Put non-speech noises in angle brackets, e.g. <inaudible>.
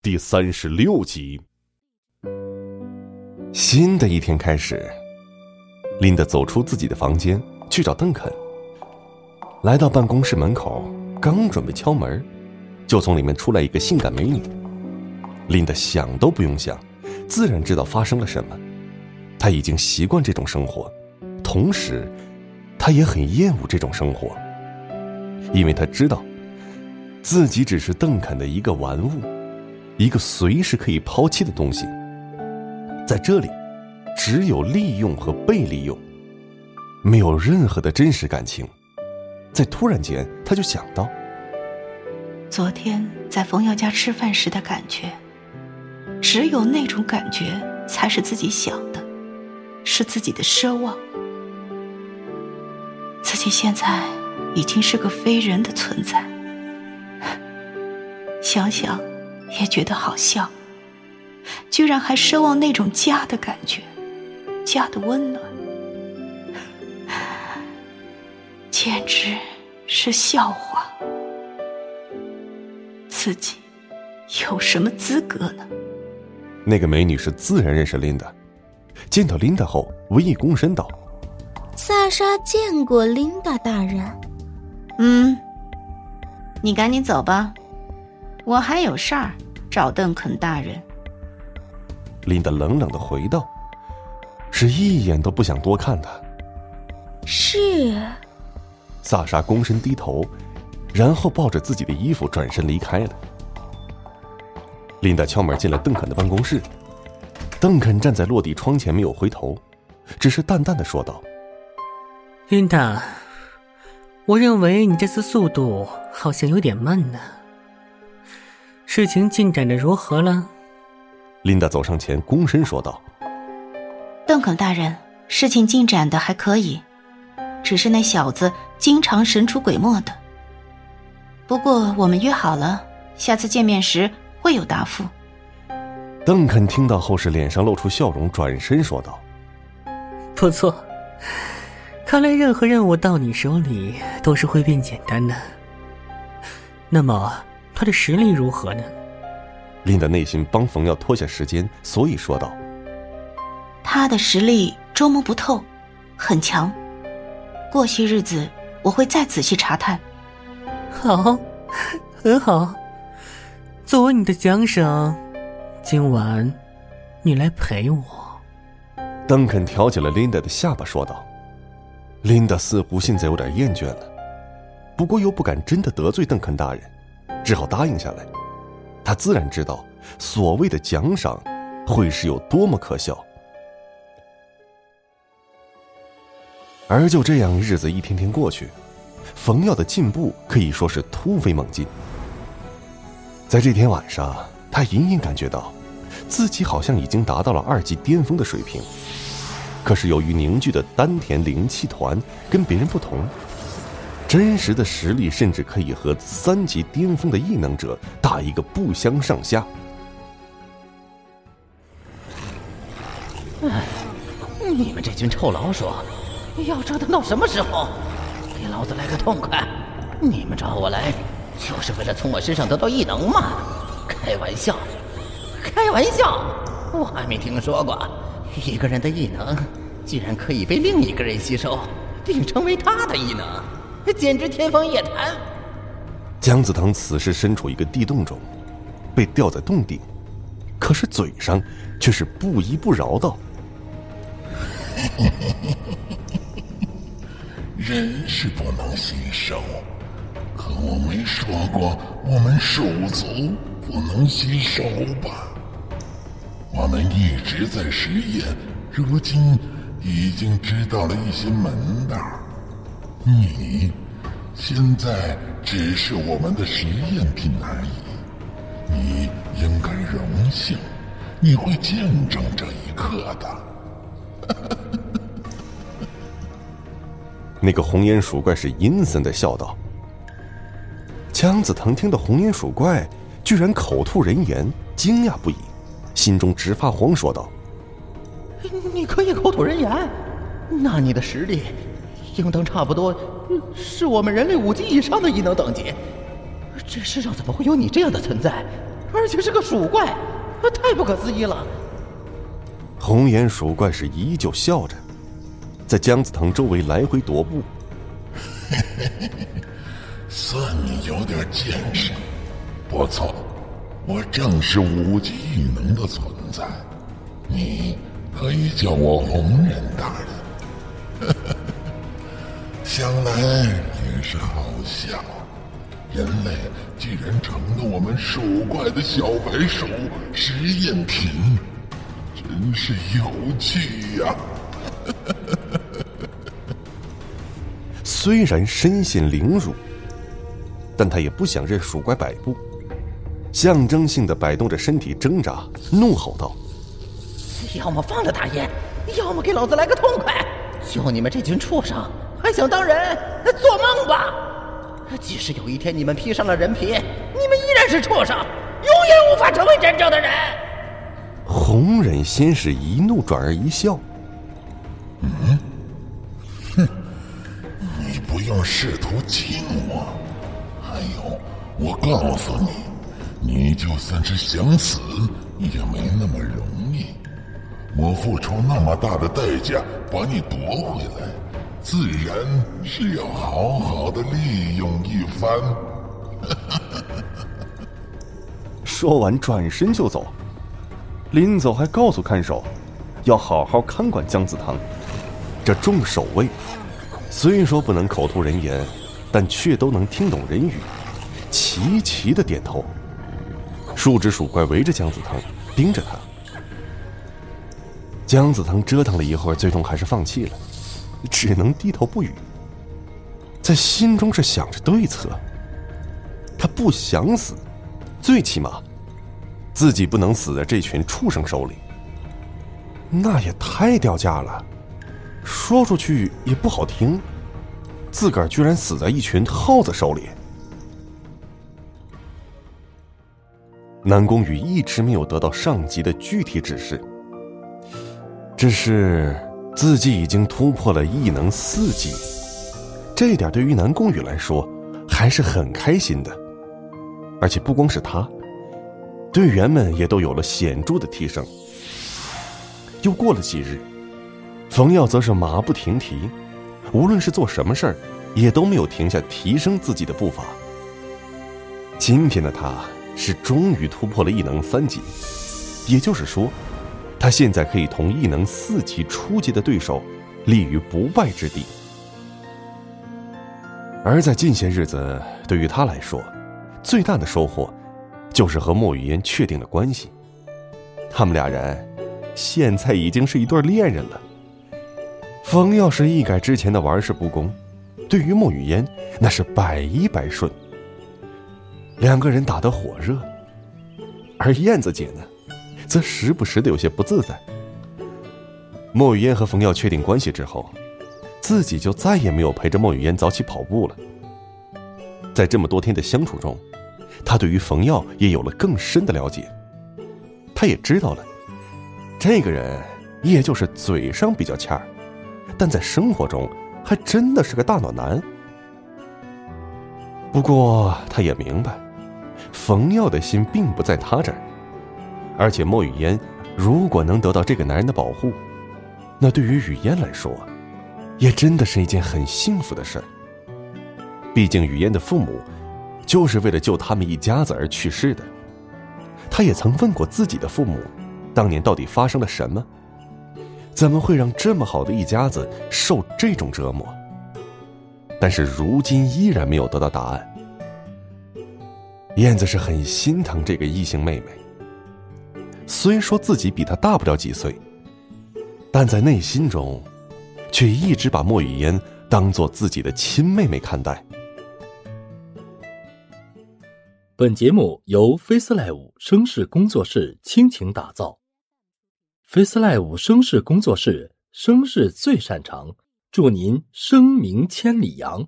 第三十六集。新的一天开始，琳达走出自己的房间去找邓肯。来到办公室门口，刚准备敲门，就从里面出来一个性感美女。琳达想都不用想，自然知道发生了什么。她已经习惯这种生活，同时，她也很厌恶这种生活，因为她知道，自己只是邓肯的一个玩物。一个随时可以抛弃的东西，在这里，只有利用和被利用，没有任何的真实感情。在突然间，他就想到，昨天在冯耀家吃饭时的感觉，只有那种感觉才是自己想的，是自己的奢望。自己现在已经是个非人的存在，<laughs> 想想。也觉得好笑，居然还奢望那种家的感觉，家的温暖，简直是笑话。自己有什么资格呢？那个美女是自然认识琳达，见到琳达后，微一躬身道：“萨莎见过琳达大人。”嗯，你赶紧走吧。我还有事儿找邓肯大人。琳达冷冷的回道：“是一眼都不想多看他。”是。萨莎躬身低头，然后抱着自己的衣服转身离开了。琳达敲门进了邓肯的办公室，邓肯站在落地窗前没有回头，只是淡淡的说道：“琳达，我认为你这次速度好像有点慢呢。”事情进展的如何了？琳达走上前，躬身说道：“邓肯大人，事情进展的还可以，只是那小子经常神出鬼没的。不过我们约好了，下次见面时会有答复。”邓肯听到后是脸上露出笑容，转身说道：“不错，看来任何任务到你手里都是会变简单的。那么。”他的实力如何呢？琳达内心帮冯耀拖下时间，所以说道：“他的实力捉摸不透，很强。过些日子我会再仔细查探。”好，<laughs> 很好。作为你的奖赏，今晚你来陪我。邓肯挑起了琳达的下巴，说道：“琳达似乎现在有点厌倦了，不过又不敢真的得罪邓肯大人。”只好答应下来。他自然知道，所谓的奖赏，会是有多么可笑。而就这样，日子一天天过去，冯耀的进步可以说是突飞猛进。在这天晚上，他隐隐感觉到，自己好像已经达到了二级巅峰的水平。可是由于凝聚的丹田灵气团跟别人不同。真实的实力甚至可以和三级巅峰的异能者打一个不相上下。哎，你们这群臭老鼠，要折腾到什么时候？给老子来个痛快！你们找我来，就是为了从我身上得到异能吗？开玩笑，开玩笑！我还没听说过，一个人的异能居然可以被另一个人吸收，并成为他的异能。简直天方夜谭！姜子腾此时身处一个地洞中，被吊在洞顶，可是嘴上却是不依不饶道：“ <laughs> 人是不能洗手，可我没说过我们手足不能洗手吧？我们一直在实验，如今已经知道了一些门道。”你现在只是我们的实验品而已，你应该荣幸，你会见证这一刻的。<laughs> 那个红眼鼠怪是阴森的笑道。姜子腾听到红眼鼠怪居然口吐人言，惊讶不已，心中直发慌，说道：“你可以口吐人言？那你的实力？”应当差不多是我们人类五级以上的异能等级。这世上怎么会有你这样的存在？而且是个鼠怪，太不可思议了。红眼鼠怪是依旧笑着，在姜子腾周围来回踱步。<laughs> 算你有点见识，不错，我正是五级异能的存在，你可以叫我红人大人。想来也是好笑，人类居然成了我们鼠怪的小白鼠实验品，真是有趣呀！<laughs> 虽然身陷凌辱，但他也不想任鼠怪摆布，象征性的摆动着身体挣扎，怒吼道：“要么放了大爷，要么给老子来个痛快！就你们这群畜生，还想当人？做梦吧！即使有一天你们披上了人皮，你们依然是畜生，永远无法成为真正的人！”红忍先是一怒转而一笑：“嗯，哼。”你不要试图亲我，还有，我告诉你，你就算是想死，也没那么容易。我付出那么大的代价把你夺回来，自然是要好好的利用一番。<laughs> 说完，转身就走。临走还告诉看守，要好好看管姜子堂。这众守卫。虽说不能口吐人言，但却都能听懂人语，齐齐的点头。数只鼠怪围着姜子腾，盯着他。姜子腾折腾了一会儿，最终还是放弃了，只能低头不语。在心中是想着对策。他不想死，最起码，自己不能死在这群畜生手里。那也太掉价了。说出去也不好听，自个儿居然死在一群耗子手里。南宫羽一直没有得到上级的具体指示，只是自己已经突破了异能四级，这点对于南宫羽来说还是很开心的。而且不光是他，队员们也都有了显著的提升。又过了几日。冯耀则是马不停蹄，无论是做什么事儿，也都没有停下提升自己的步伐。今天的他是终于突破了异能三级，也就是说，他现在可以同异能四级初级的对手立于不败之地。而在近些日子，对于他来说，最大的收获，就是和莫雨嫣确定了关系。他们俩人，现在已经是一对恋人了。冯耀是一改之前的玩世不恭，对于莫雨嫣那是百依百顺。两个人打得火热，而燕子姐呢，则时不时的有些不自在。莫雨嫣和冯耀确定关系之后，自己就再也没有陪着莫雨嫣早起跑步了。在这么多天的相处中，他对于冯耀也有了更深的了解，他也知道了，这个人也就是嘴上比较欠儿。但在生活中，还真的是个大暖男。不过，他也明白，冯耀的心并不在他这儿，而且莫雨嫣如果能得到这个男人的保护，那对于雨嫣来说，也真的是一件很幸福的事儿。毕竟，雨嫣的父母就是为了救他们一家子而去世的。他也曾问过自己的父母，当年到底发生了什么。怎么会让这么好的一家子受这种折磨？但是如今依然没有得到答案。燕子是很心疼这个异性妹妹，虽说自己比他大不了几岁，但在内心中，却一直把莫雨嫣当做自己的亲妹妹看待。本节目由 FaceLive 声势工作室倾情打造。FaceLive 声势工作室，声势最擅长，祝您声名千里扬。